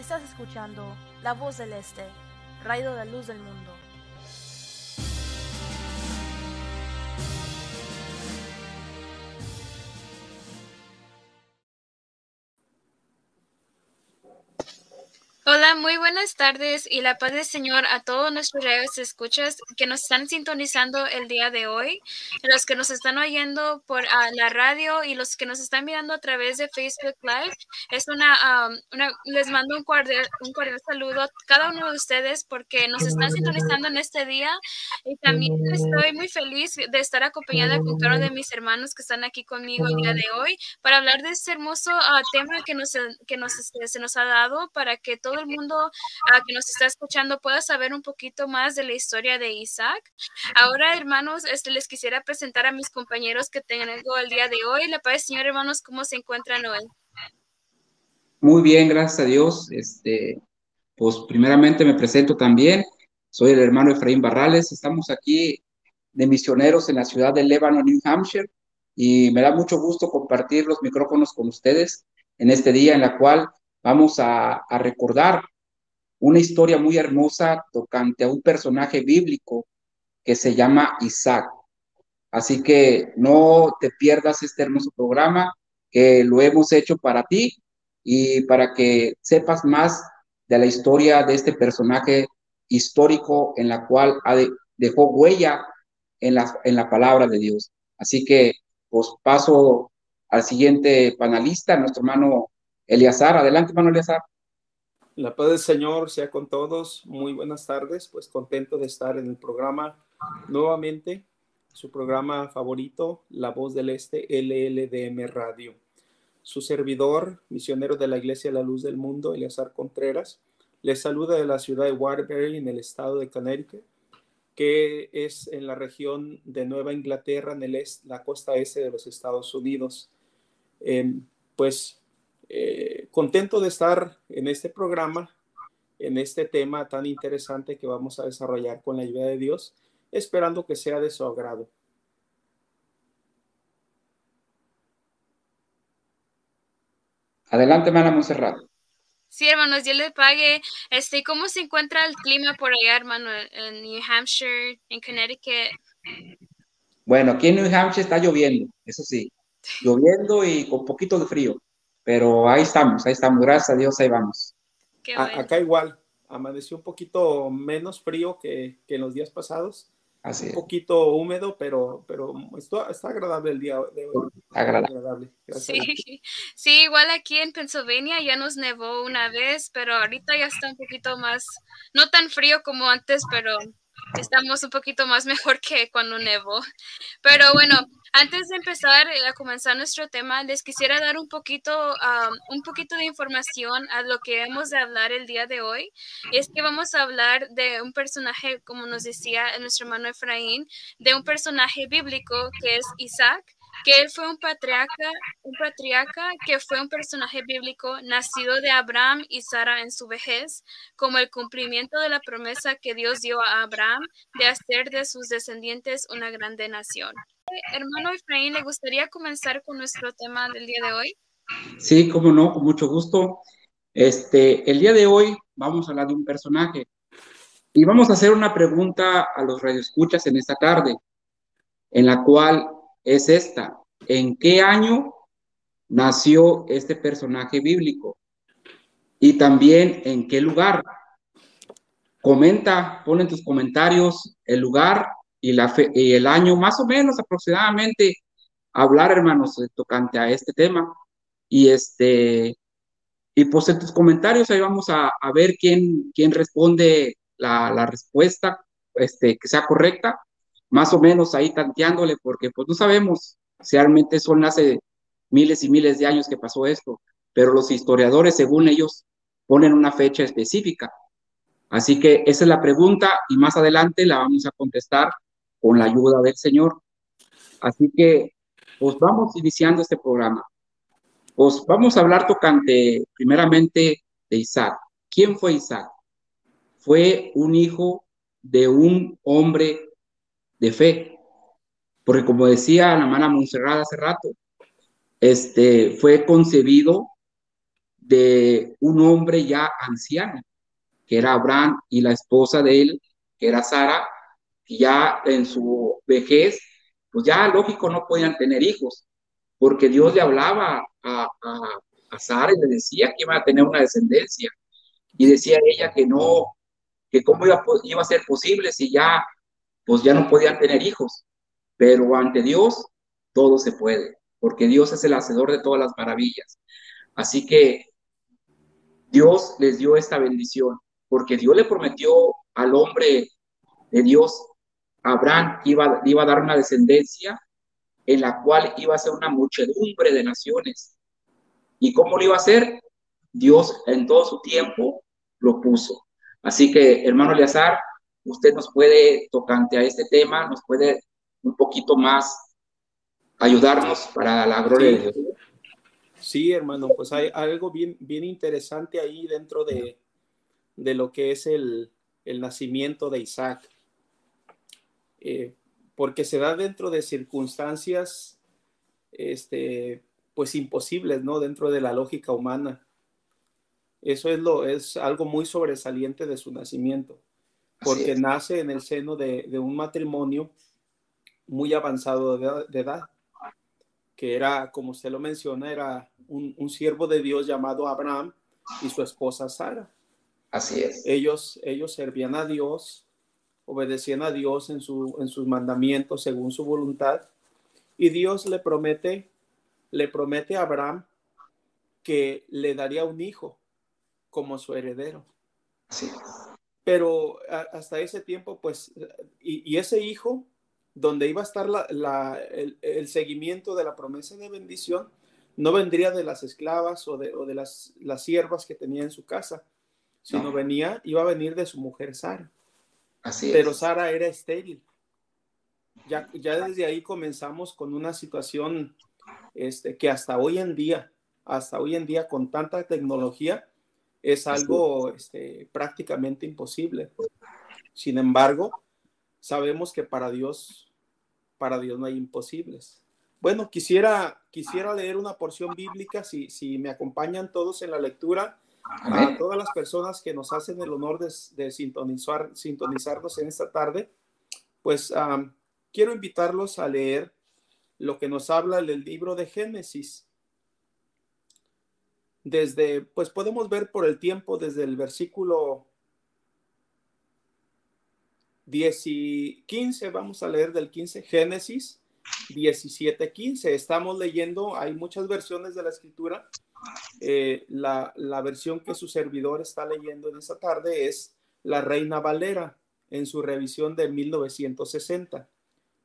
Estás escuchando La Voz del Este, rayo de luz del mundo. Muy buenas tardes y la paz del Señor a todos nuestros reyes escuchas que nos están sintonizando el día de hoy, los que nos están oyendo por ah, la radio y los que nos están mirando a través de Facebook Live. Es una, una les mando un cordial, un cordial saludo a cada uno de ustedes porque nos están sintonizando en este día y también estoy muy feliz de estar acompañada con cada uno de mis hermanos que están aquí conmigo el día de hoy para hablar de este hermoso ah, tema que nos que nos este, se nos ha dado para que todo el mundo uh, que nos está escuchando pueda saber un poquito más de la historia de Isaac. Ahora, hermanos, este, les quisiera presentar a mis compañeros que tengo el día de hoy. Le parece, señor, hermanos, cómo se encuentran hoy. Muy bien, gracias a Dios. Este, pues primeramente me presento también. Soy el hermano Efraín Barrales. Estamos aquí de misioneros en la ciudad de Lebanon, New Hampshire, y me da mucho gusto compartir los micrófonos con ustedes en este día en la cual vamos a, recordar una historia muy hermosa tocante a un personaje bíblico que se llama Isaac. Así que no te pierdas este hermoso programa que lo hemos hecho para ti y para que sepas más de la historia de este personaje histórico en la cual dejó huella en la, en la palabra de Dios. Así que pues paso al siguiente panelista, nuestro hermano Eliazar, adelante, hermano. La paz del Señor sea con todos. Muy buenas tardes. Pues contento de estar en el programa nuevamente, su programa favorito, La Voz del Este, LLDM Radio. Su servidor, misionero de la Iglesia La Luz del Mundo, Eliazar Contreras, les saluda de la ciudad de Waterbury, en el estado de Connecticut, que es en la región de Nueva Inglaterra, en el este, la costa este de los Estados Unidos. Em, pues eh, contento de estar en este programa, en este tema tan interesante que vamos a desarrollar con la ayuda de Dios, esperando que sea de su agrado. Adelante, hermana Monserrat. Sí, hermanos, Dios le pague. Este, ¿Cómo se encuentra el clima por allá, hermano, en New Hampshire, en Connecticut? Bueno, aquí en New Hampshire está lloviendo, eso sí, lloviendo y con poquito de frío. Pero ahí estamos, ahí estamos, gracias a Dios, ahí vamos. Acá igual, amaneció un poquito menos frío que, en los días pasados. Así un poquito húmedo, pero, pero está, está, agradable el día de hoy. Agradable. Sí, sí, igual aquí en Pennsylvania ya nos nevó una vez, pero ahorita ya está un poquito más, no tan frío como antes, pero estamos un poquito más mejor que cuando nevó. Pero bueno, antes de empezar eh, a comenzar nuestro tema, les quisiera dar un poquito, un poquito de información a lo que hemos de hablar el día de hoy. Es que vamos a hablar de un personaje, como nos decía nuestro hermano Efraín, de un personaje bíblico que es Isaac que él fue un patriarca, un patriarca que fue un personaje bíblico nacido de Abraham y Sara en su vejez, como el cumplimiento de la promesa que Dios dio a Abraham de hacer de sus descendientes una grande nación. Hermano Efraín, ¿le gustaría comenzar con nuestro tema del día de hoy? Sí, cómo no, con mucho gusto. Este, el día de hoy vamos a hablar de un personaje y vamos a hacer una pregunta a los radioescuchas en esta tarde, en la cual es esta. ¿En qué año nació este personaje bíblico? Y también en qué lugar. Comenta, pon en tus comentarios el lugar y, la y el año, más o menos aproximadamente, hablar, hermanos, tocante a este tema. Y este, y pues tus comentarios ahí vamos a, ver quién, quién responde la, la respuesta este, que sea correcta más o menos ahí tanteándole, porque pues no sabemos si realmente son hace miles y miles de años que pasó esto, pero los historiadores, según ellos, ponen una fecha específica. Así que esa es la pregunta y más adelante la vamos a contestar con la ayuda del Señor. Así que, pues vamos iniciando este programa. Pues vamos a hablar tocante primeramente de Isaac. ¿Quién fue Isaac? Fue un hijo de un hombre de fe. Porque como decía la hermana Monserrat hace rato, este, fue concebido de un hombre ya anciano, que era Abraham, y la esposa de él, que era Sara, que ya en su vejez, pues ya lógico no podían tener hijos, porque Dios le hablaba a, a, Sara y le decía que iba a tener una descendencia, y decía ella que no, que cómo iba, iba a ser posible si ya, pues ya no podían tener hijos, pero ante Dios todo se puede, porque Dios es el hacedor de todas las maravillas. Así que Dios les dio esta bendición, porque Dios le prometió al hombre de Dios, Abraham, que iba, iba a dar una descendencia en la cual iba a ser una muchedumbre de naciones. ¿Y cómo lo iba a hacer? Dios en todo su tiempo lo puso. Así que, hermano Eleazar, usted nos puede, tocante a este tema, nos puede un poquito más ayudarnos para la gloria de Dios. Sí, hermano, pues hay algo bien, bien interesante ahí dentro de, de lo que es el, el nacimiento de Isaac. Eh, porque se da dentro de circunstancias, este, pues imposibles, ¿no? Dentro de la lógica humana. Eso es, lo, es algo muy sobresaliente de su nacimiento, porque nace en el seno de, de, un matrimonio muy avanzado de, edad, que era, como usted lo menciona, era un, un, siervo de Dios llamado Abraham y su esposa Sara. Así es. Ellos, ellos servían a Dios, obedecían a Dios en, su, en sus mandamientos según su voluntad, y Dios le promete, le promete a Abraham que le daría un hijo como su heredero. Sí. Pero hasta ese tiempo, pues, y, ese hijo, donde iba a estar la, el, seguimiento de la promesa de bendición, no vendría de las esclavas o de, o de las, las siervas que tenía en su casa, sino venía, iba a venir de su mujer Sara. Así Pero Sara era estéril. Ya, ya desde ahí comenzamos con una situación este, que hasta hoy en día, hasta hoy en día con tanta tecnología, es algo este, prácticamente imposible. Sin embargo, sabemos que para Dios, para Dios no hay imposibles. Bueno, quisiera, quisiera leer una porción bíblica, si, si me acompañan todos en la lectura, a todas las personas que nos hacen el honor de, sintonizar, sintonizarnos en esta tarde, pues quiero invitarlos a leer lo que nos habla el libro de Génesis, desde, pues podemos ver por el tiempo desde el versículo 10 y 15, vamos a leer del 15, Génesis 17, 15. Estamos leyendo, hay muchas versiones de la escritura. Eh, la, la versión que su servidor está leyendo en esta tarde es la Reina Valera en su revisión de 1960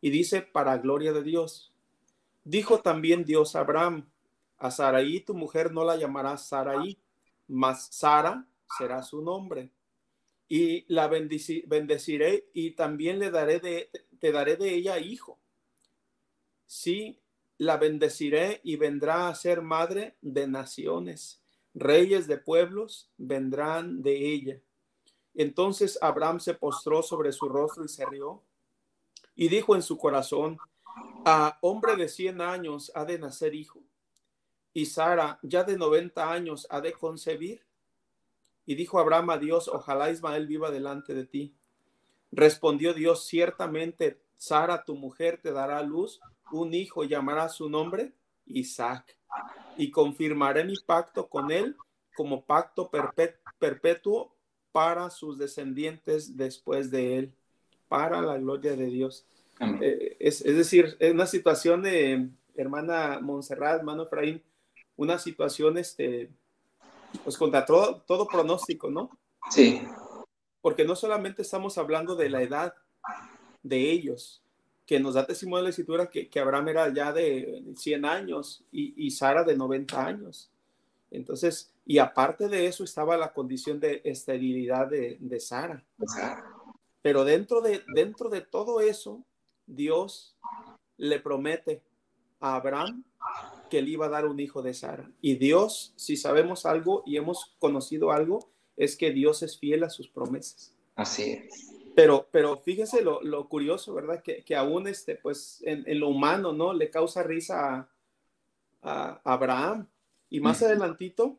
y dice para gloria de Dios. Dijo también Dios a Abraham, a Saraí tu mujer no la llamarás Saraí, mas Sara será su nombre. Y la bendeciré y también le daré de, te daré de ella hijo. Sí, la bendeciré y vendrá a ser madre de naciones. Reyes de pueblos vendrán de ella. Entonces Abraham se postró sobre su rostro y se rió. Y dijo en su corazón, a hombre de cien años ha de nacer hijo y Sara, ya de 90 años, ha de concebir. Y dijo Abraham a Dios, ojalá Ismael viva delante de ti. Respondió Dios, ciertamente Sara, tu mujer, te dará a luz un hijo, llamará su nombre Isaac. Y confirmaré mi pacto con él como pacto perpetuo para sus descendientes después de él, para la gloria de Dios. Eh, es, es, decir, es una situación de hermana Montserrat, hermano Efraín, una situación, este, pues contra todo, todo pronóstico, ¿no? Sí. Porque no solamente estamos hablando de la edad de ellos, que nos da testimonio de la escritura que, que Abraham era ya de 100 años y, y Sara de 90 años. Entonces, y aparte de eso estaba la condición de esterilidad de, de Sara. Pero dentro de, dentro de todo eso, Dios le promete a Abraham que él iba a dar un hijo de Sara. Y Dios, si sabemos algo y hemos conocido algo, es que Dios es fiel a sus promesas. Así es. Pero, pero fíjese lo, lo curioso, ¿verdad? Que, que, aún este, pues en, en, lo humano, ¿no? Le causa risa a, a Abraham. Y más adelantito,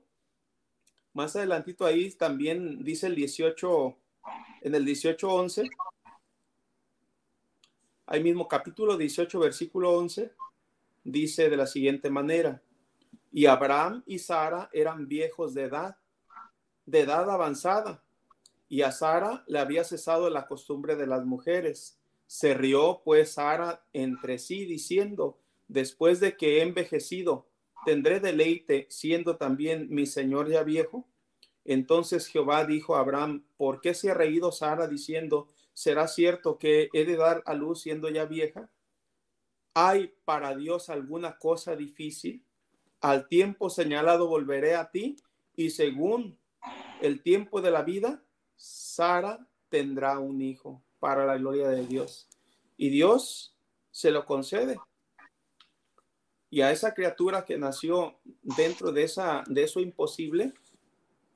más adelantito ahí también dice el 18, en el 18.11, ahí mismo capítulo 18, versículo 11, dice de la siguiente manera, y Abraham y Sara eran viejos de edad, de edad avanzada, y a Sara le había cesado la costumbre de las mujeres. Se rió pues Sara entre sí diciendo, después de que he envejecido, tendré deleite siendo también mi señor ya viejo. Entonces Jehová dijo a Abraham, ¿por qué se ha reído Sara diciendo, será cierto que he de dar a luz siendo ya vieja? ¿Hay para Dios alguna cosa difícil? Al tiempo señalado volveré a ti y según el tiempo de la vida, Sara tendrá un hijo para la gloria de Dios. Y Dios se lo concede. Y a esa criatura que nació dentro de, esa, de eso imposible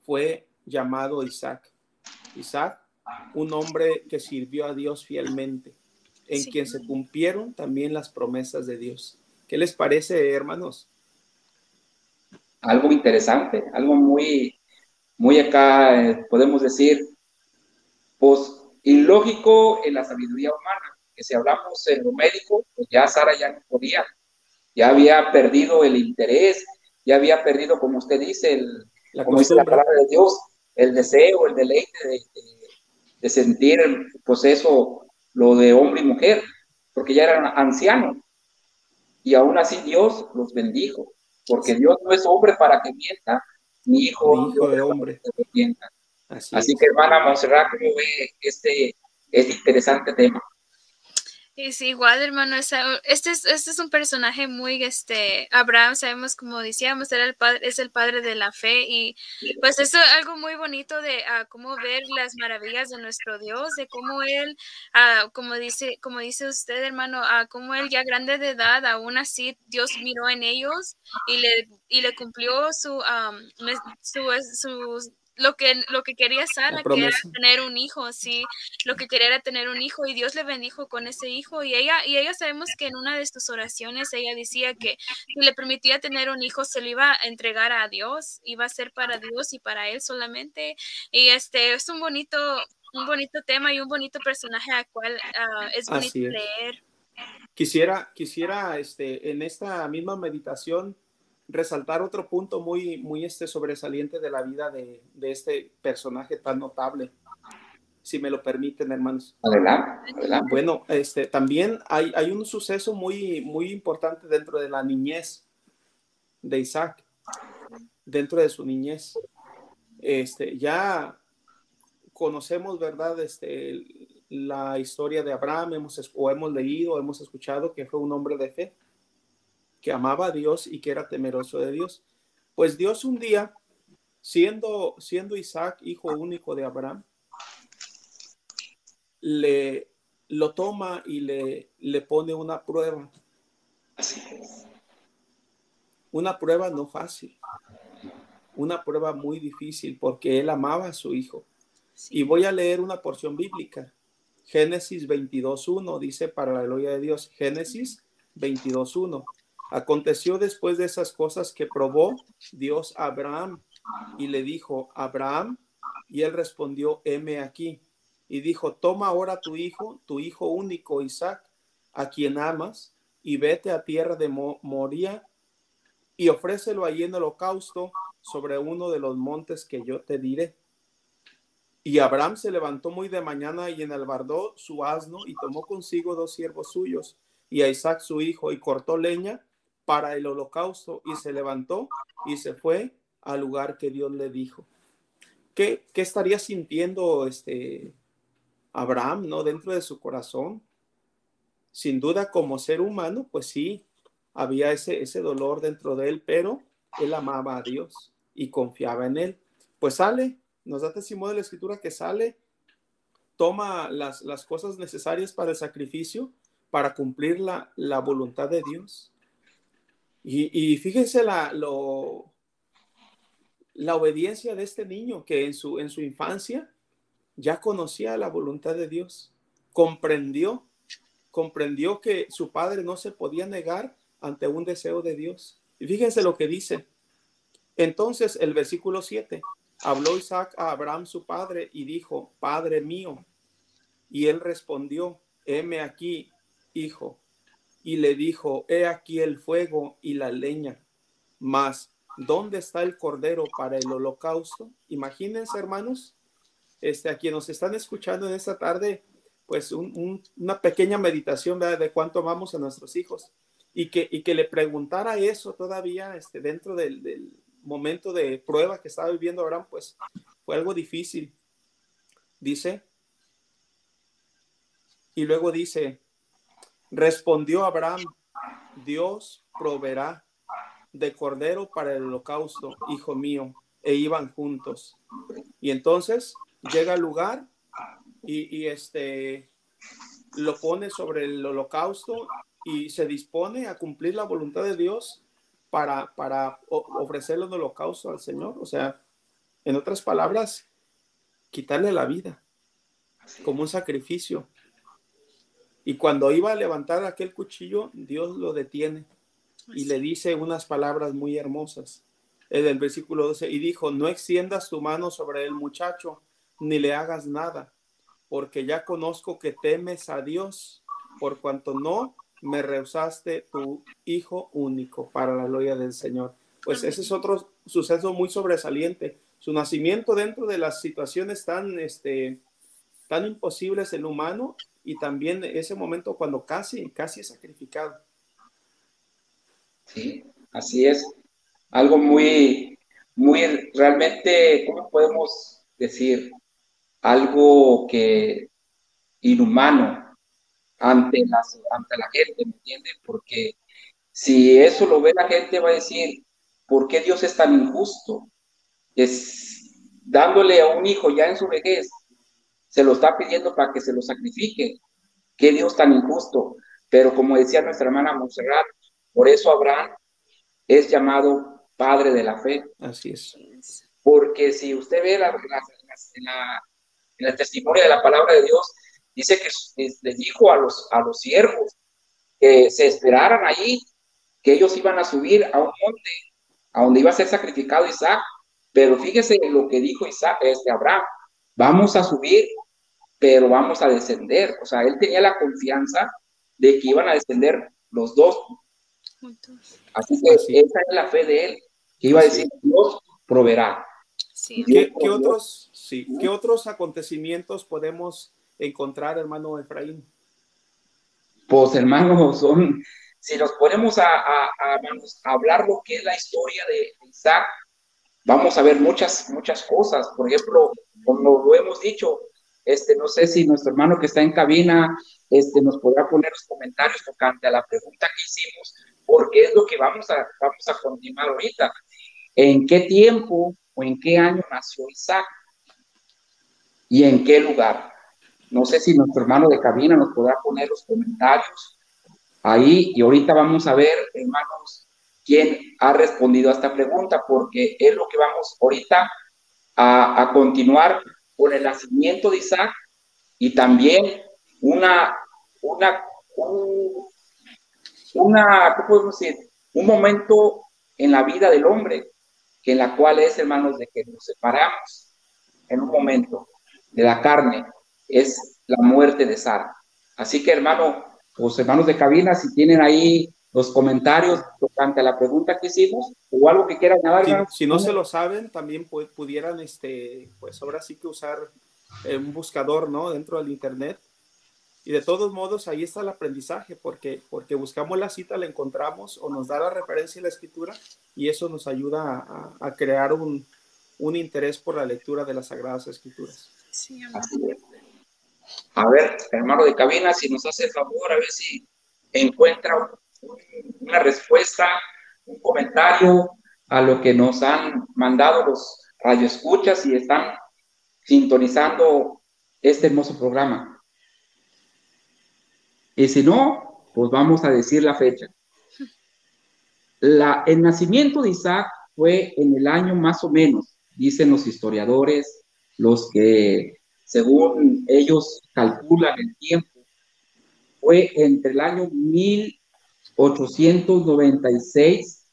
fue llamado Isaac. Isaac, un hombre que sirvió a Dios fielmente, en quien se cumplieron también las promesas de Dios. ¿Qué les parece, hermanos? Algo interesante, algo muy, muy acá, eh, podemos decir, pues ilógico en la sabiduría humana, que si hablamos en lo médico, pues ya Sara ya no podía, ya había perdido el interés, ya había perdido, como usted dice, el, la como dice la palabra de Dios, el deseo, el deleite de, de, sentir, pues eso, lo de hombre y mujer, porque ya eran ancianos. Y aún así Dios los bendijo, porque Dios no es hombre para que mienta, ni hijo, de hombre. Para que mienta. Así, que, hermana Monserrat, ¿cómo ve este, este interesante tema? Sí, igual, hermano, este es, este es un personaje muy, este, Abraham, sabemos, como decíamos, era el padre, es el padre de la fe y pues eso es algo muy bonito de uh, cómo ver las maravillas de nuestro Dios, de cómo Él, uh, como dice, como dice usted, hermano, uh, cómo Él ya grande de edad, aún así Dios miró en ellos y le, y le cumplió su, su, su lo que, lo que quería Sara, que era tener un hijo, sí, lo que quería era tener un hijo y Dios le bendijo con ese hijo y ella, y ella sabemos que en una de sus oraciones ella decía que si le permitía tener un hijo se lo iba a entregar a Dios, iba a ser para Dios y para él solamente y este es un bonito, un bonito tema y un bonito personaje al cual ah, es bonito leer. Quisiera, quisiera este, en esta misma meditación resaltar otro punto muy, muy este sobresaliente de la vida de, de, este personaje tan notable, si me lo permiten, hermanos. Adelante, adelante. Bueno, este, también hay, hay un suceso muy, muy importante dentro de la niñez de Isaac, dentro de su niñez. Este, ya conocemos, ¿verdad? Este, la historia de Abraham, hemos, o hemos leído, hemos escuchado que fue un hombre de fe que amaba a Dios y que era temeroso de Dios. Pues Dios un día, siendo, siendo Isaac hijo único de Abraham, le lo toma y le, le pone una prueba. Una prueba no fácil, una prueba muy difícil porque él amaba a su hijo. Y voy a leer una porción bíblica. Génesis 22.1 dice para la gloria de Dios. Génesis 22.1. Aconteció después de esas cosas que probó Dios a Abraham y le dijo, Abraham, y él respondió, heme aquí. Y dijo, toma ahora tu hijo, tu hijo único Isaac, a quien amas, y vete a tierra de Moría y ofrécelo allí en holocausto sobre uno de los montes que yo te diré. Y Abraham se levantó muy de mañana y enalbardó su asno y tomó consigo dos siervos suyos y a Isaac su hijo y cortó leña para el holocausto y se levantó y se fue al lugar que Dios le dijo. ¿Qué, qué estaría sintiendo este Abraham, no? Dentro de su corazón. Sin duda, como ser humano, pues sí, había ese, ese dolor dentro de él, pero él amaba a Dios y confiaba en él. Pues sale, nos da testimonio de la escritura que sale, toma las, las cosas necesarias para el sacrificio, para cumplir la, la voluntad de Dios. Y, fíjense la, lo, la obediencia de este niño que en su, en su infancia ya conocía la voluntad de Dios, comprendió, comprendió que su padre no se podía negar ante un deseo de Dios. Y fíjense lo que dice. Entonces el versículo 7, Habló Isaac a Abraham su padre y dijo, Padre mío. Y él respondió, heme aquí, hijo. Y le dijo, he aquí el fuego y la leña. Mas, ¿dónde está el cordero para el holocausto? Imagínense, hermanos, este, a quienes nos están escuchando en esta tarde, pues una pequeña meditación de cuánto amamos a nuestros hijos y que, le preguntara eso todavía este, dentro del, del momento de prueba que estaba viviendo Abraham, pues fue algo difícil. Dice, y luego dice, respondió Abraham, Dios proveerá de cordero para el holocausto, hijo mío, e iban juntos. Y entonces llega al lugar y, y este lo pone sobre el holocausto y se dispone a cumplir la voluntad de Dios para, para ofrecerle un holocausto al Señor. O sea, en otras palabras, quitarle la vida como un sacrificio. Y cuando iba a levantar aquel cuchillo, Dios lo detiene y le dice unas palabras muy hermosas. En el versículo 12, y dijo, no extiendas tu mano sobre el muchacho, ni le hagas nada, porque ya conozco que temes a Dios, por cuanto no me rehusaste tu hijo único para la gloria del Señor. Pues ese es otro suceso muy sobresaliente. Su nacimiento dentro de las situaciones tan, este, tan imposibles en humano y también ese momento cuando casi, casi es sacrificado. Sí, así es. Algo muy, muy realmente, ¿cómo podemos decir? Algo que inhumano, ante, las, ante la gente, ¿me entiende? Porque si eso lo ve la gente, va a decir, ¿por qué Dios es tan injusto? Es dándole a un hijo ya en su vejez, se lo está pidiendo para que se lo sacrifique. ¿Qué Dios tan injusto? Pero como decía nuestra hermana Montserrat, por eso Abraham es llamado padre de la fe. Así es. Porque si usted ve la, en el testimonio de la palabra de Dios, Dice que les dijo a los, a los siervos que se esperaran allí, que ellos iban a subir a un monte, a donde iba a ser sacrificado Isaac. Pero fíjese lo que dijo Isaac, este Abraham, vamos a subir, pero vamos a descender. O sea, él tenía la confianza de que iban a descender los dos. Así que esa es la fe de él, que iba a decir, Dios proveerá. ¿Qué, otros, sí, ¿Qué otros acontecimientos podemos encontrar, hermano Efraín? Pues, hermano, son, si nos ponemos a, a, hablar lo que es la historia de Isaac, vamos a ver muchas, muchas cosas. Por ejemplo, como lo hemos dicho, este, no sé si nuestro hermano que está en cabina este, nos podrá poner los comentarios tocante a la pregunta que hicimos, porque es lo que vamos a, vamos a continuar ahorita. ¿En qué tiempo o en qué año nació Isaac? ¿Y en qué lugar? No sé si nuestro hermano de cabina nos podrá poner los comentarios ahí y ahorita vamos a ver, hermanos, quién ha respondido a esta pregunta, porque es lo que vamos ahorita a, continuar con el nacimiento de Isaac y también una, una, un, una, ¿qué podemos decir? Un momento en la vida del hombre, que en la cual es, hermanos, de que nos separamos en un momento de la carne es la muerte de Sara. Así que, hermano, los hermanos de cabina, si tienen ahí los comentarios tocante a la pregunta que hicimos o algo que quieran añadir. Si, no se lo saben, también pudieran, este, pues ahora sí que usar eh, un buscador, ¿no? Dentro del Internet. Y de todos modos, ahí está el aprendizaje, porque, porque buscamos la cita, la encontramos o nos da la referencia en la escritura y eso nos ayuda a, crear un, un, interés por la lectura de las Sagradas Escrituras. Sí, a ver, hermano de cabina, si nos hace el favor, a ver si encuentra una respuesta, un comentario a lo que nos han mandado los radioescuchas y están sintonizando este hermoso programa. Y si no, pues vamos a decir la fecha. La, el nacimiento de Isaac fue en el año más o menos, dicen los historiadores, los que según ellos calculan el tiempo, fue entre el año 1896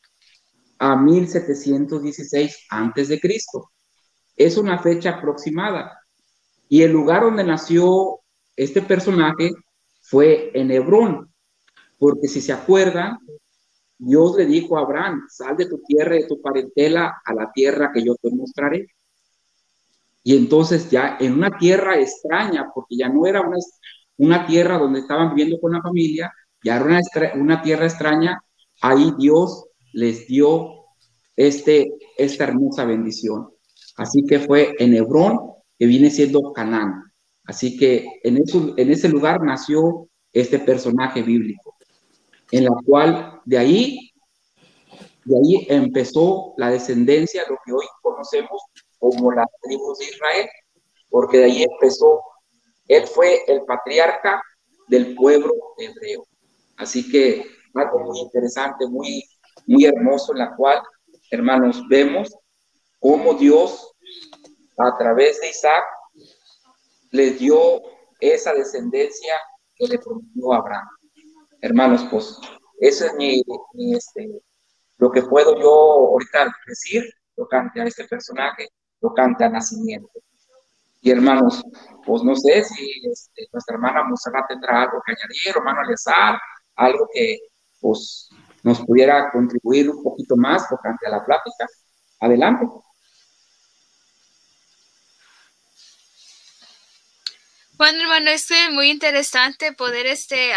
a 1716 antes de Cristo. es una fecha aproximada. Y el lugar donde nació este personaje fue en Hebrón, porque si se acuerdan, Dios le dijo a Abraham, sal de tu tierra y de tu parentela a la tierra que yo te mostraré. Y entonces ya en una tierra extraña, porque ya no era una, una tierra donde estaban viviendo con la familia, ya era una, una tierra extraña, ahí Dios les dio este, esta hermosa bendición. Así que fue en Hebrón, que viene siendo Canaán. Así que en, eso, en ese lugar nació este personaje bíblico, en la cual de ahí, de ahí empezó la descendencia, lo que hoy conocemos como las tribus de Israel, porque de ahí empezó, él fue el patriarca del pueblo hebreo. Así que algo muy interesante, muy, muy hermoso, en la cual, hermanos, vemos cómo Dios, a través de Isaac, les dio esa descendencia que le prometió a Abraham. Hermanos, pues eso es este, lo que puedo yo ahorita decir tocante a este personaje, tocante a nacimiento. Y hermanos, pues no sé si este, nuestra hermana Monserrat tendrá algo que añadir, hermano Alezar, algo que pues nos pudiera contribuir un poquito más tocante a la plática. Adelante. Bueno, hermano, es muy interesante poder este,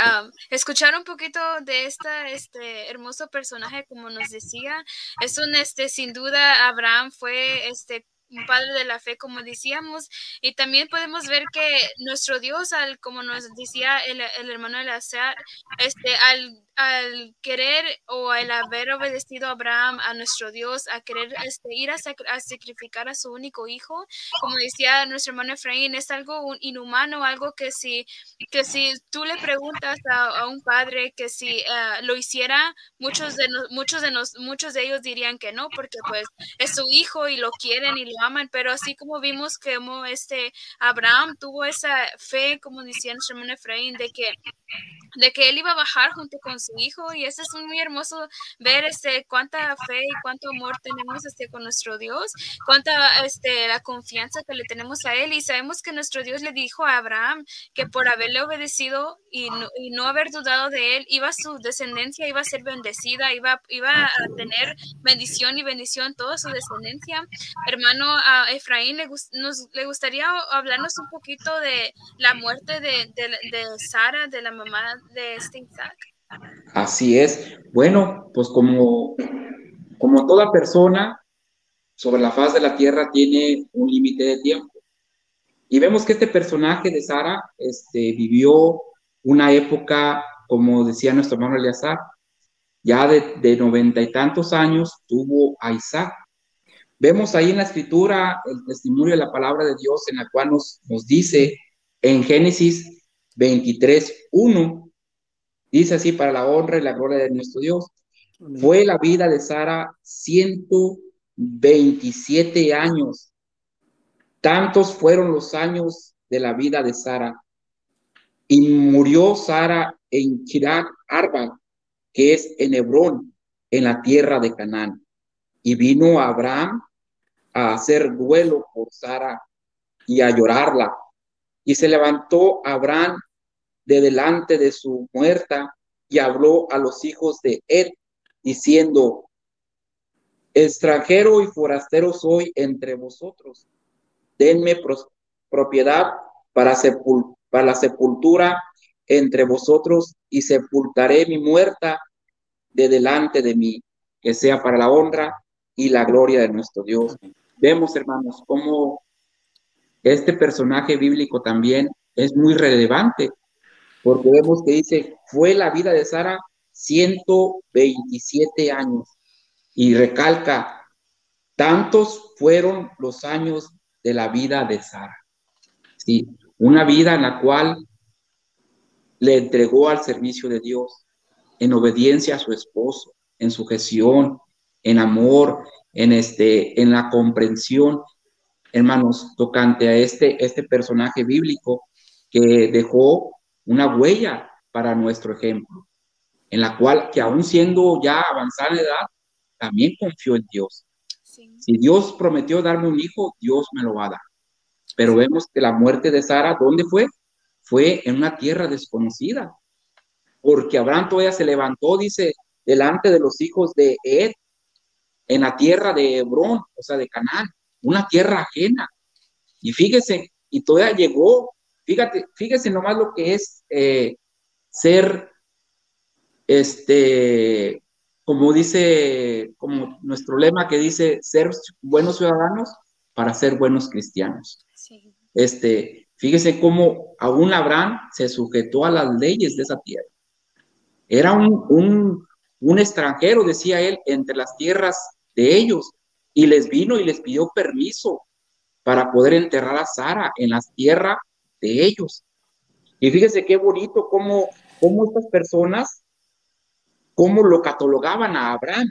escuchar un poquito de esta, este hermoso personaje, como nos decía. Es un, este, sin duda, Abraham fue este un padre de la fe, como decíamos, y también podemos ver que nuestro Dios, al, como nos decía el, el hermano Eleazar, este, al al querer o al haber obedecido a Abraham, a nuestro Dios, a querer este, ir a, sacrificar a su único hijo, como decía nuestro hermano Efraín, es algo inhumano, algo que si, que si tú le preguntas a, un padre que si eh, lo hiciera, muchos de, muchos, de nos, muchos de ellos dirían que no, porque pues es su hijo y lo quieren y pero así como vimos que como este Abraham tuvo esa fe, como decía nuestro hermano Efraín, de que de que él iba a bajar junto con su hijo y eso es muy hermoso ver este cuánta fe y cuánto amor tenemos este con nuestro Dios, cuánta este la confianza que le tenemos a él y sabemos que nuestro Dios le dijo a Abraham que por haberle obedecido y no, y no haber dudado de él, iba su descendencia iba a ser bendecida, iba, iba a tener bendición y bendición toda su descendencia. Hermano a Efraín le, nos, le gustaría hablarnos un poquito de la muerte de, de, de Sara, de la mamá de este Isaac. Así es. Bueno, pues como, como toda persona sobre la faz de la tierra tiene un límite de tiempo. Y vemos que este personaje de Sara este, vivió una época, como decía nuestro hermano Eleazar, ya de, noventa y tantos años tuvo a Isaac. Vemos ahí en la escritura el testimonio de la palabra de Dios en la cual nos, nos dice en Génesis 23, 1, Dice así, para la honra y la gloria de nuestro Dios. Fue la vida de Sara 127 años. Tantos fueron los años de la vida de Sara. Y murió Sara en Chirac Arba, que es en Hebrón, en la tierra de Canaán. Y vino Abraham a hacer duelo por Sara y a llorarla. Y se levantó Abraham de delante de su muerta y habló a los hijos de él, diciendo, extranjero y forastero soy entre vosotros, denme propiedad para, para la sepultura entre vosotros y sepultaré mi muerta de delante de mí, que sea para la honra y la gloria de nuestro Dios. Vemos, hermanos, cómo este personaje bíblico también es muy relevante porque vemos que dice, fue la vida de Sara 127 años. Y recalca, tantos fueron los años de la vida de Sara. Sí, una vida en la cual le entregó al servicio de Dios, en obediencia a su esposo, en sujeción, en amor, en este, en la comprensión, hermanos, tocante a este, este personaje bíblico que dejó una huella para nuestro ejemplo, en la cual, que aún siendo ya avanzada de edad, también confió en Dios. Si Dios prometió darme un hijo, Dios me lo va a dar. Pero vemos que la muerte de Sara, ¿dónde fue? Fue en una tierra desconocida. Porque Abraham todavía se levantó, dice, delante de los hijos de Ed, en la tierra de Hebrón, o sea, de Canaán, una tierra ajena. Y fíjese, y todavía llegó, fíjate, fíjese nomás lo que es eh, ser, este, como dice, como nuestro lema que dice, ser buenos ciudadanos para ser buenos cristianos. Este, fíjese cómo aún Abraham se sujetó a las leyes de esa tierra. Era un, un, un extranjero, decía él, entre las tierras de ellos, y les vino y les pidió permiso para poder enterrar a Sara en las tierras de ellos. Y fíjese qué bonito cómo, cómo estas personas, cómo lo catalogaban a Abraham.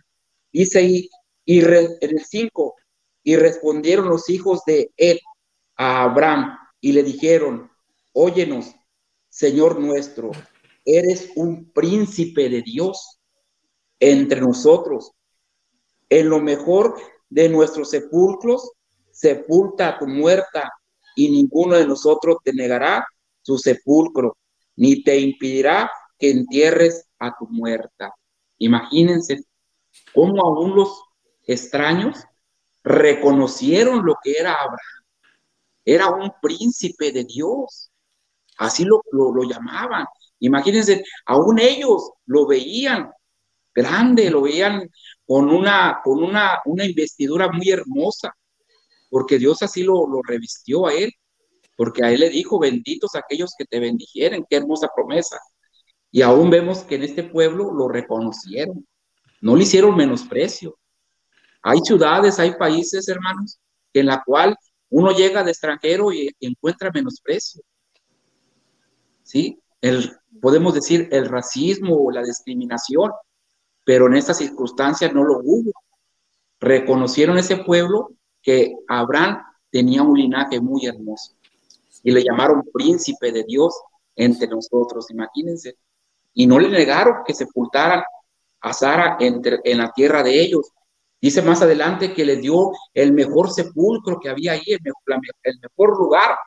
Dice ahí, y en el 5, y respondieron los hijos de él a Abraham y le dijeron, óyenos, Señor nuestro, eres un príncipe de Dios entre nosotros. En lo mejor de nuestros sepulcros sepulta tu muerta, y ninguno de nosotros te negará su sepulcro, ni te impedirá que entierres a tu muerta. Imagínense cómo aún los extraños reconocieron lo que era Abraham. Era un príncipe de Dios. Así lo, lo, llamaban. Imagínense, aún ellos lo veían grande, lo veían con una, con una, una investidura muy hermosa porque Dios así lo, revistió a él, porque a él le dijo, benditos aquellos que te bendijeren, qué hermosa promesa. Y aún vemos que en este pueblo lo reconocieron, no le hicieron menosprecio. Hay ciudades, hay países, hermanos, en la cual uno llega de extranjero y encuentra menosprecio. ¿Sí? Podemos decir el racismo o la discriminación, pero en estas circunstancias no lo hubo. Reconocieron ese pueblo que Abraham tenía un linaje muy hermoso y le llamaron príncipe de Dios entre nosotros, imagínense. Y no le negaron que sepultaran a Sara entre, en la tierra de ellos. Dice más adelante que le dio el mejor sepulcro que había ahí, el mejor, el mejor lugar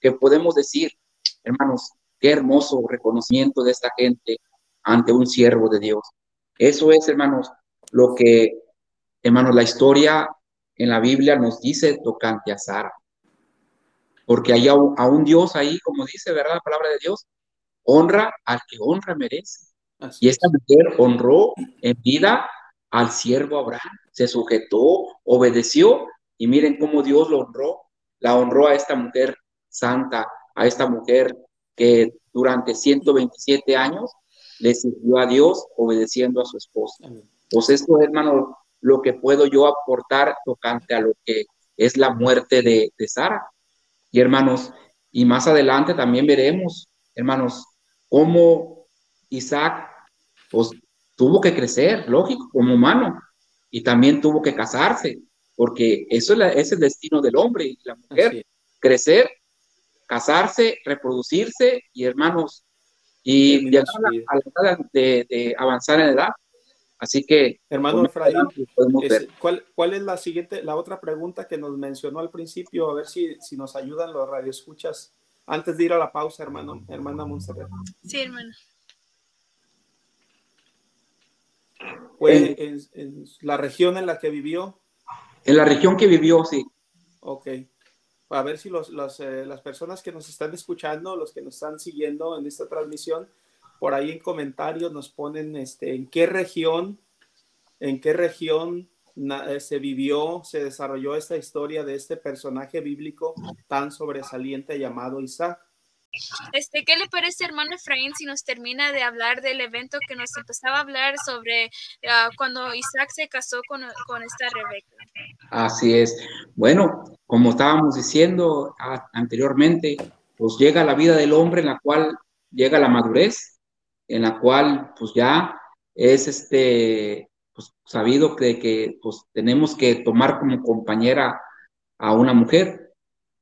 que podemos decir. Hermanos, qué hermoso reconocimiento de esta gente ante un siervo de Dios. Eso es, hermanos, lo que, hermanos, la historia en la Biblia nos dice tocante a Sara. Porque hay a un, Dios ahí, como dice, ¿verdad? La palabra de Dios, honra al que honra merece. y esta mujer honró en vida al siervo Abraham, se sujetó, obedeció, y miren cómo Dios lo honró, la honró a esta mujer santa, a esta mujer que durante 127 años le sirvió a Dios obedeciendo a su esposa. Pues esto, hermano, lo que puedo yo aportar tocante a lo que es la muerte de, Sara. Y hermanos, y más adelante también veremos, hermanos, cómo Isaac, pues tuvo que crecer, lógico, como humano, y también tuvo que casarse, porque eso es, el destino del hombre y la mujer, crecer, casarse, reproducirse, y hermanos, y llegar a la, de, de avanzar en edad. Así que, hermano ¿cuál, ¿cuál, es la siguiente, la otra pregunta que nos mencionó al principio? A ver si, si nos ayudan los radioescuchas antes de ir a la pausa, hermano, hermana Montserrat. Sí, hermano. Fue en, la región en la que vivió. En la región que vivió, sí. Ok. A ver si los, eh, las personas que nos están escuchando, los que nos están siguiendo en esta transmisión, por ahí en comentarios nos ponen este, en qué región, en qué región eh, se vivió, se desarrolló esta historia de este personaje bíblico tan sobresaliente llamado Isaac. Este, ¿Qué le parece, hermano Efraín, si nos termina de hablar del evento que nos empezaba a hablar sobre ah, cuando Isaac se casó con, con, esta Rebeca? Así es. Bueno, como estábamos diciendo ah, anteriormente, pues llega la vida del hombre en la cual llega la madurez en la cual pues ya es este, pues, sabido de que pues tenemos que tomar como compañera a una mujer.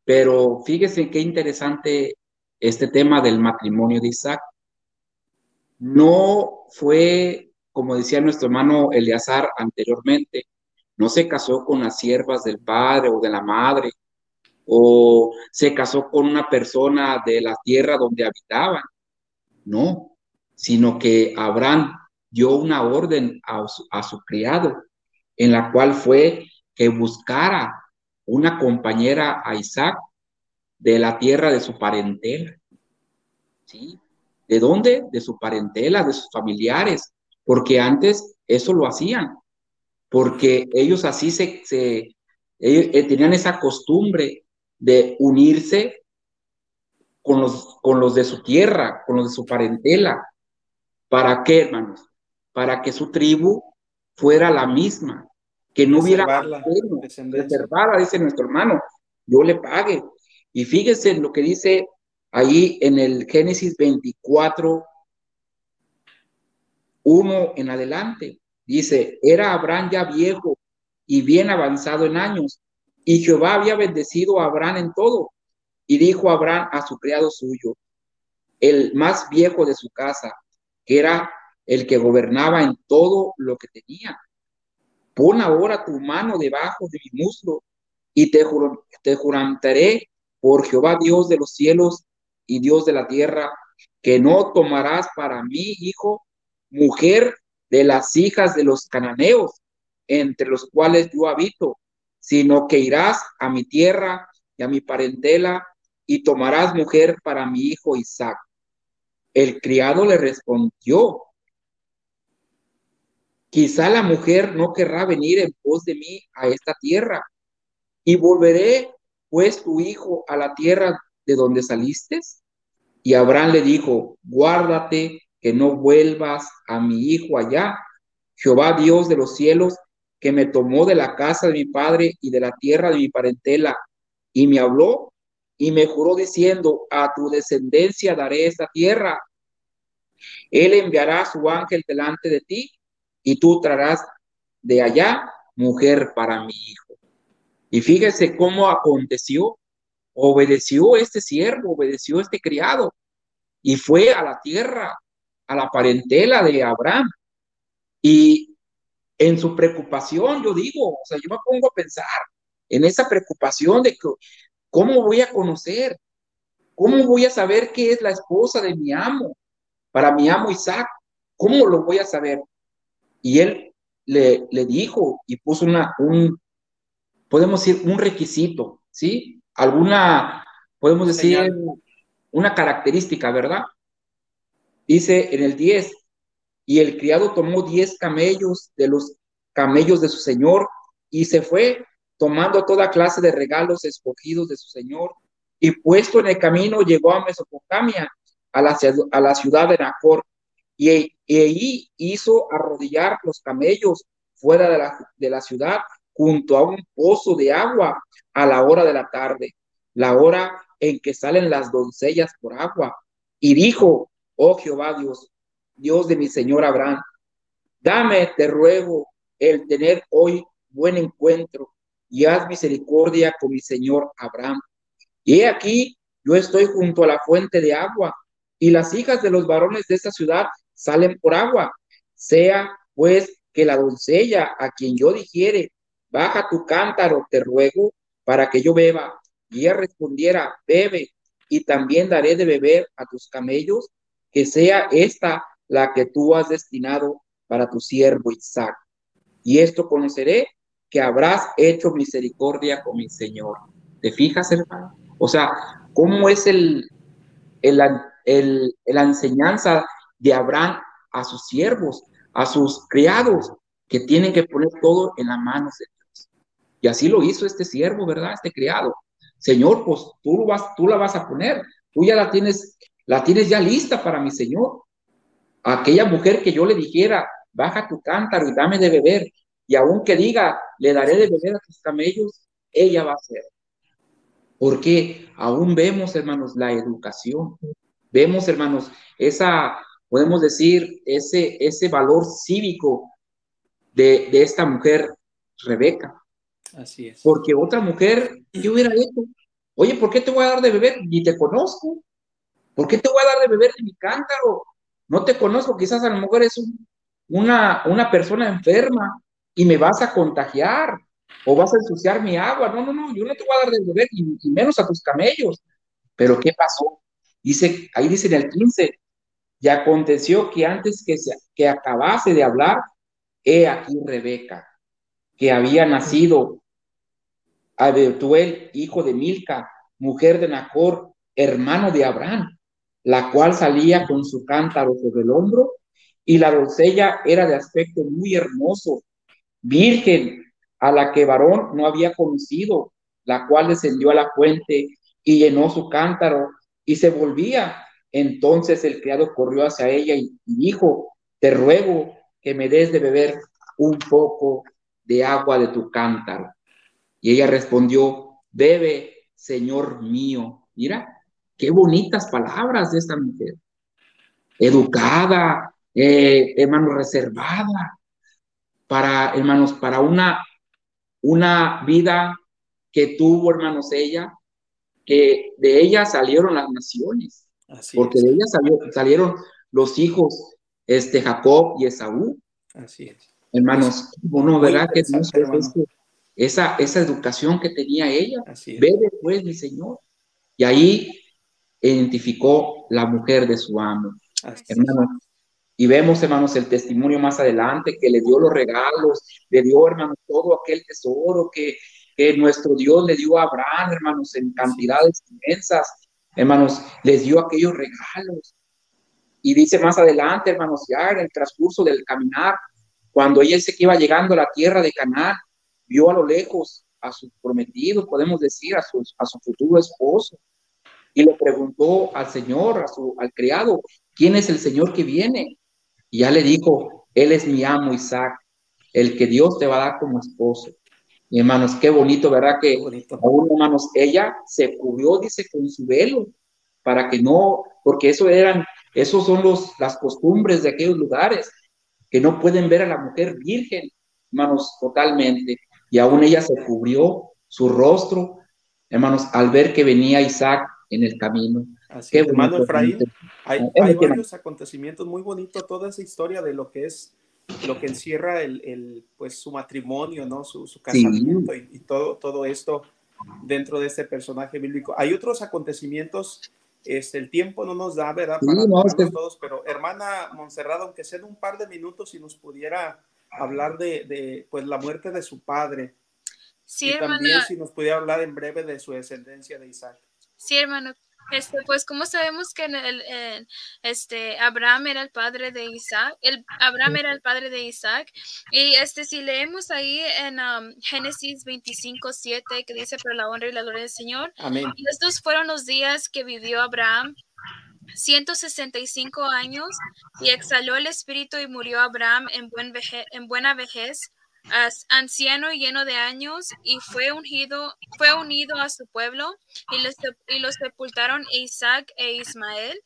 Pero fíjese qué interesante este tema del matrimonio de Isaac. No fue, como decía nuestro hermano Eleazar anteriormente, no se casó con las siervas del padre o de la madre, o se casó con una persona de la tierra donde habitaban. No, sino que Abraham dio una orden a su, a su criado, en la cual fue que buscara una compañera a Isaac de la tierra de su parentela. ¿Sí? ¿De dónde? De su parentela, de sus familiares, porque antes eso lo hacían, porque ellos así se, eh, tenían esa costumbre de unirse con los, con los de su tierra, con los de su parentela. ¿Para qué, hermanos? Para que su tribu fuera la misma, que no hubiera reservada, dice nuestro hermano, yo le pague. Y fíjense en lo que dice ahí en el Génesis 24, 1 en adelante. Dice, era Abraham ya viejo y bien avanzado en años, y Jehová había bendecido a Abraham en todo. Y dijo Abraham a su criado suyo, el más viejo de su casa, que era el que gobernaba en todo lo que tenía. Pon ahora tu mano debajo de mi muslo y te, te jurantaré por Jehová Dios de los cielos y Dios de la tierra, que no tomarás para mí, hijo, mujer de las hijas de los cananeos, entre los cuales yo habito, sino que irás a mi tierra y a mi parentela y tomarás mujer para mi hijo Isaac. El criado le respondió, quizá la mujer no querrá venir en pos de mí a esta tierra y volveré pues tu hijo a la tierra de donde saliste? Y Abraham le dijo, guárdate que no vuelvas a mi hijo allá. Jehová Dios de los cielos, que me tomó de la casa de mi padre y de la tierra de mi parentela, y me habló y me juró diciendo, a tu descendencia daré esta tierra. Él enviará su ángel delante de ti, y tú traerás de allá mujer para mi hijo. Y fíjese cómo aconteció. Obedeció este siervo, obedeció este criado, y fue a la tierra a la parentela de Abraham. Y en su preocupación, yo digo, o sea, yo me pongo a pensar en esa preocupación de que, ¿cómo voy a conocer? ¿Cómo voy a saber que es la esposa de mi amo? Para mi amo Isaac, ¿cómo lo voy a saber? Y él le, le dijo y puso una, un, podemos decir, un requisito, ¿sí? Alguna, podemos decir, una característica, ¿verdad? Dice en el 10, y el criado tomó 10 camellos de los camellos de su señor y se fue tomando toda clase de regalos escogidos de su señor y puesto en el camino llegó a Mesopotamia, a la, a la ciudad de Nacor, y, y ahí hizo arrodillar los camellos fuera de la, de la ciudad junto a un pozo de agua a la hora de la tarde, la hora en que salen las doncellas por agua. Y dijo, oh Jehová Dios, Dios de mi Señor Abraham, dame, te ruego, el tener hoy buen encuentro y haz misericordia con mi Señor Abraham. Y he aquí, yo estoy junto a la fuente de agua y las hijas de los varones de esta ciudad salen por agua. Sea pues que la doncella a quien yo dijere, baja tu cántaro, te ruego, para que yo beba. Y ella respondiera, bebe, y también daré de beber a tus camellos que sea esta la que tú has destinado para tu siervo Isaac. Y esto conoceré que habrás hecho misericordia con mi Señor. ¿Te fijas, hermano? O sea, ¿cómo es el, el, la enseñanza de Abraham a sus siervos, a sus criados, que tienen que poner todo en las manos de Dios? Y así lo hizo este siervo, ¿verdad? Este criado. Señor, pues tú, vas, tú la vas a poner, tú ya la tienes la tienes ya lista para mi Señor. Aquella mujer que yo le dijera, baja tu cántaro y dame de beber, y aunque diga, le daré de beber a tus camellos, ella va a ser. Porque aún vemos, hermanos, la educación. Vemos, hermanos, esa, podemos decir, ese, ese valor cívico de, de esta mujer, Rebeca. Así es. Porque otra mujer, ¿qué hubiera hecho? Oye, ¿por qué te voy a dar de beber? Ni te conozco. ¿Por qué te voy a dar de beber de mi cántaro? No te conozco, quizás a lo mejor es una, una persona enferma, y me vas a contagiar o vas a ensuciar mi agua. No, no, no, yo no te voy a dar de beber y, menos a tus camellos. Pero ¿qué pasó? Dice, ahí dice en el 15, y aconteció que antes que, se, que acabase de hablar, he aquí Rebeca, que había nacido a Betuel, hijo de Milca, mujer de Nacor, hermano de Abraham, la cual salía con su cántaro sobre el hombro, y la doncella era de aspecto muy hermoso, virgen, a la que varón no había conocido, la cual descendió a la fuente y llenó su cántaro y se volvía. Entonces el criado corrió hacia ella y dijo, te ruego que me des de beber un poco de agua de tu cántaro. Y ella respondió, bebe, Señor mío. Mira, qué bonitas palabras de esta mujer. Educada, eh, hermano, reservada, para, hermanos, para una, una vida que tuvo, hermanos, ella, que de ella salieron las naciones, porque de ella salieron los hijos, este, Jacob y Esaú. Así es. Hermanos, bueno, ¿verdad? Que esa, esa educación que tenía ella, ve después mi Señor. Y ahí identificó la mujer de su amo. hermanos, y vemos, hermanos, el testimonio más adelante, que le dio los regalos, le dio, hermanos, todo aquel tesoro que, que nuestro Dios le dio a Abraham, hermanos, en cantidades inmensas. Hermanos, les dio aquellos regalos. Y dice más adelante, hermanos, ya en el transcurso del caminar, cuando ella se que iba llegando a la tierra de Canaán, vio a lo lejos a su prometido, podemos decir, a su, a su futuro esposo, y le preguntó al Señor, a su, al criado, ¿quién es el Señor que viene? Y ya le dijo, Él es mi amo Isaac, el que Dios te va a dar como esposo. Y hermanos, qué bonito, ¿verdad? Que aún, hermanos, ella se cubrió, dice, con su velo, para que no, porque eso eran, esos son los, las costumbres de aquellos lugares, que no pueden ver a la mujer virgen, hermanos, totalmente. Y aún ella se cubrió su rostro, hermanos, al ver que venía Isaac en el camino. Así hermano Efraín, hay, varios acontecimientos muy bonitos, toda esa historia de lo que es, lo que encierra el, pues su matrimonio, ¿no? Su, casamiento y, todo, todo esto dentro de este personaje bíblico. Hay otros acontecimientos, este, el tiempo no nos da, ¿verdad? Para todos, pero hermana Monserrado, aunque sea en un par de minutos, si nos pudiera hablar de, de pues la muerte de su padre. Sí, y también si nos pudiera hablar en breve de su descendencia de Isaac. Sí, hermano. Este, pues como sabemos que el, este, Abraham era el padre de Isaac, el, Abraham era el padre de Isaac, y este, si leemos ahí en um, Génesis 25, 7, que dice, por la honra y la gloria del Señor, Amén. estos fueron los días que vivió Abraham, 165 años, y exhaló el espíritu y murió Abraham en, buen en buena vejez, anciano y lleno de años, y fue ungido, fue unido a su pueblo, y los, y los sepultaron Isaac e Ismael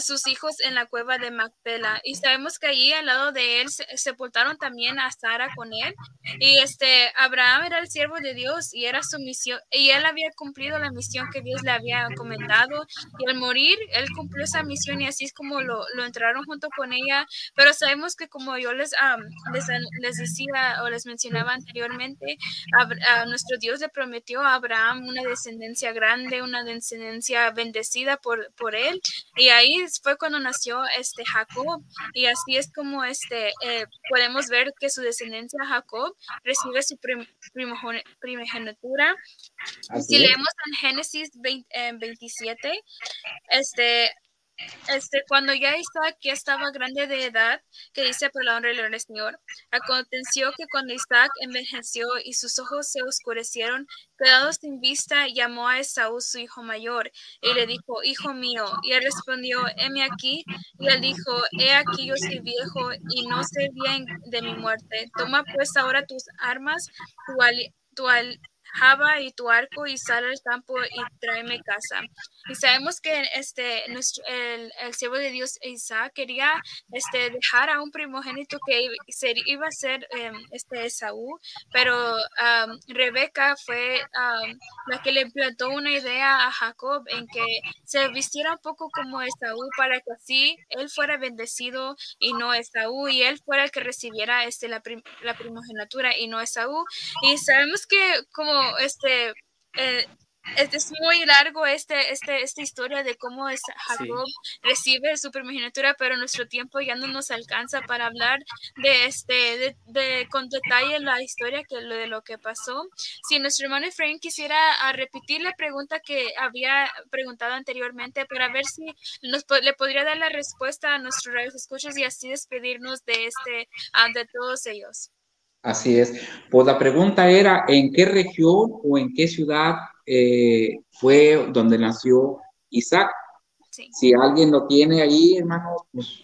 sus hijos en la cueva de Macpela. Y sabemos que allí al lado de él se, sepultaron también a Sara con él. Y este Abraham era el siervo de Dios y era su misión. Y él había cumplido la misión que Dios le había comentado. Y al morir, él cumplió esa misión y así es como lo, lo entraron junto con ella. Pero sabemos que como yo les, les, les, decía o les mencionaba anteriormente, a, nuestro Dios le prometió a Abraham una descendencia grande, una descendencia bendecida por, por él. Y ahí fue cuando nació este Jacob y así es como este eh, podemos ver que su descendencia Jacob recibe su primogenitura. si leemos en Génesis 27, eh, este este, cuando ya Isaac ya estaba grande de edad, que dice por la honra del Señor, aconteció que cuando Isaac envejeció y sus ojos se oscurecieron, quedado sin vista, llamó a Esaú su hijo mayor y le dijo, hijo mío, y él respondió, heme aquí, y él dijo, he aquí yo soy viejo y no sé bien de mi muerte, toma pues ahora tus armas, tu, al, tu Java y tu arco y sal al campo y tráeme casa. Y sabemos que este, nuestro, el, el siervo de Dios Isaac quería este, dejar a un primogénito que iba a ser em, este Esaú, pero Rebeca fue la que le plantó una idea a Jacob en que se vistiera un poco como Esaú para que así él fuera bendecido y no Esaú, y él fuera el que recibiera este, la, la primogenitura y no Esaú. Y sabemos que como este... Eh, es, muy largo este, este, esta historia de cómo es Jacob recibe su primogenitura, pero nuestro tiempo ya no nos alcanza para hablar de este, de, con detalle la historia que lo de lo que pasó. Si nuestro hermano Efraín quisiera a ah, repetir la pregunta que había preguntado anteriormente para ver si nos le podría dar la respuesta a nuestros escuchas y así despedirnos de este, ah, de todos ellos. Así es. Pues la pregunta era, ¿en qué región o en qué ciudad eh, fue donde nació Isaac? Si alguien lo tiene ahí, hermanos, pues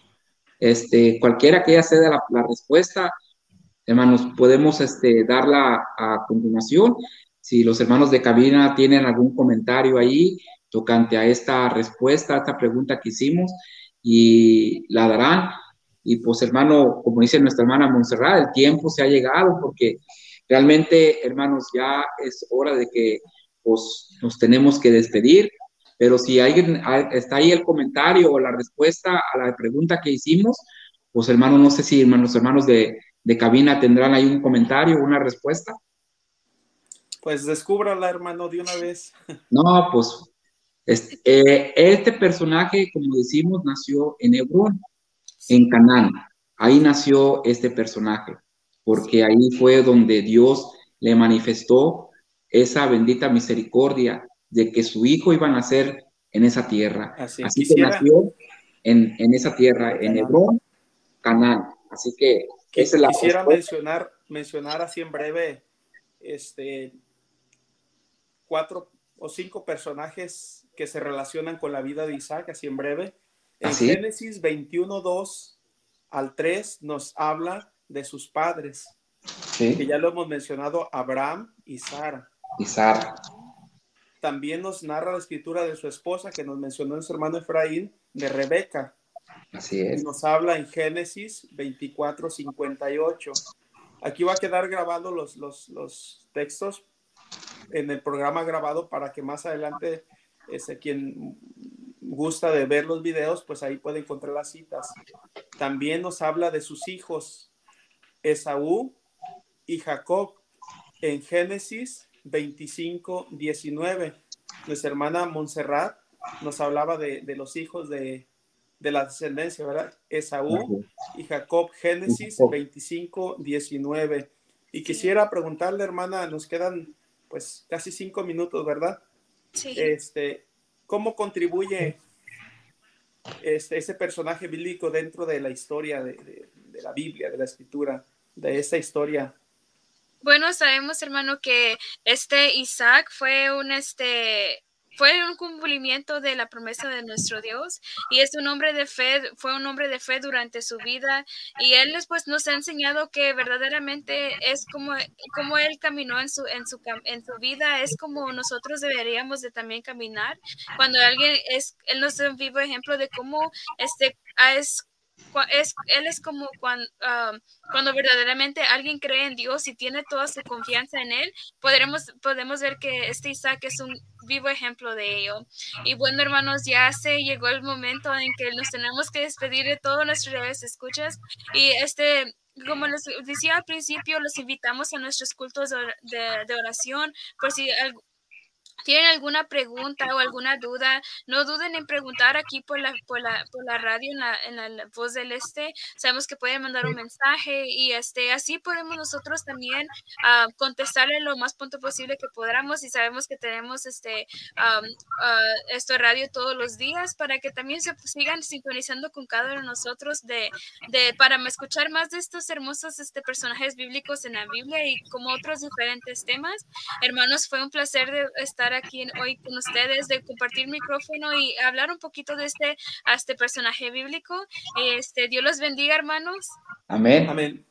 este, cualquiera que ya sea la, la respuesta, hermanos, podemos este, darla a continuación. Si los hermanos de cabina tienen algún comentario ahí tocante a esta respuesta, a esta pregunta que hicimos, y la darán. Y pues hermano, como dice nuestra hermana Montserrat, el tiempo se ha llegado porque realmente, hermanos, ya es hora de que pues nos tenemos que despedir. Pero si alguien está ahí el comentario o la respuesta a la pregunta que hicimos, pues hermano, no sé si hermanos, hermanos de, de cabina tendrán ahí un comentario, una respuesta. Pues descúbrala, hermano, de una vez. No, pues este, eh, este personaje, como decimos, nació en Hebrón en Canaán. Ahí nació este personaje, porque ahí fue donde Dios le manifestó esa bendita misericordia de que su hijo iba a nacer en esa tierra. Así, que nació en, esa tierra, en Hebrón, Canaán. Así que esa es la quisiera mencionar, mencionar así en breve este, cuatro o cinco personajes que se relacionan con la vida de Isaac, así en breve. En Génesis 21, 2 al 3 nos habla de sus padres, que ya lo hemos mencionado, Abraham y Sara. Y Sara. También nos narra la escritura de su esposa, que nos mencionó su hermano Efraín, de Rebeca. Así es. Y nos habla en Génesis 24, 58. Aquí va a quedar grabado los, los, los textos en el programa grabado para que más adelante ese, quien gusta de ver los videos, pues ahí puede encontrar las citas. También nos habla de sus hijos, Esaú y Jacob, en Génesis 25, 19. Nuestra hermana Montserrat nos hablaba de, los hijos de, la descendencia, ¿verdad? Esaú y Jacob, Génesis 25, 19. Y quisiera preguntarle, hermana, nos quedan pues casi cinco minutos, ¿verdad? Sí. Este, ¿Cómo contribuye este, ese personaje bíblico dentro de la historia de, la Biblia, de la escritura, de esa historia bueno, sabemos, hermano, que este Isaac fue un este fue un cumplimiento de la promesa de nuestro Dios y es un hombre de fe, fue un hombre de fe durante su vida y él después nos ha enseñado que verdaderamente es como, como él caminó en su, en, su, en su vida, es como nosotros deberíamos de también caminar. Cuando alguien es, él nos da un vivo ejemplo de cómo este, es es, él es como cuando, cuando verdaderamente alguien cree en Dios y tiene toda su confianza en Él, podremos, podemos ver que este Isaac es un vivo ejemplo de ello. Y bueno, hermanos, ya se llegó el momento en que nos tenemos que despedir de todos nuestros escuchas. Y este, como les decía al principio, los invitamos a nuestros cultos de, de oración, por si tienen alguna pregunta o alguna duda, no duden en preguntar aquí por la, por la, por la radio en la, en la, voz del este. Sabemos que pueden mandar un mensaje y este, así podemos nosotros también uh, contestarle lo más pronto posible que podamos y sabemos que tenemos este, um, esto radio todos los días para que también se sigan sintonizando con cada uno de nosotros de, de, para escuchar más de estos hermosos este, personajes bíblicos en la Biblia y como otros diferentes temas. Hermanos, fue un placer de estar aquí hoy con ustedes, de compartir micrófono y hablar un poquito de este, este personaje bíblico. Este, Dios los bendiga, hermanos. Amén. Amén.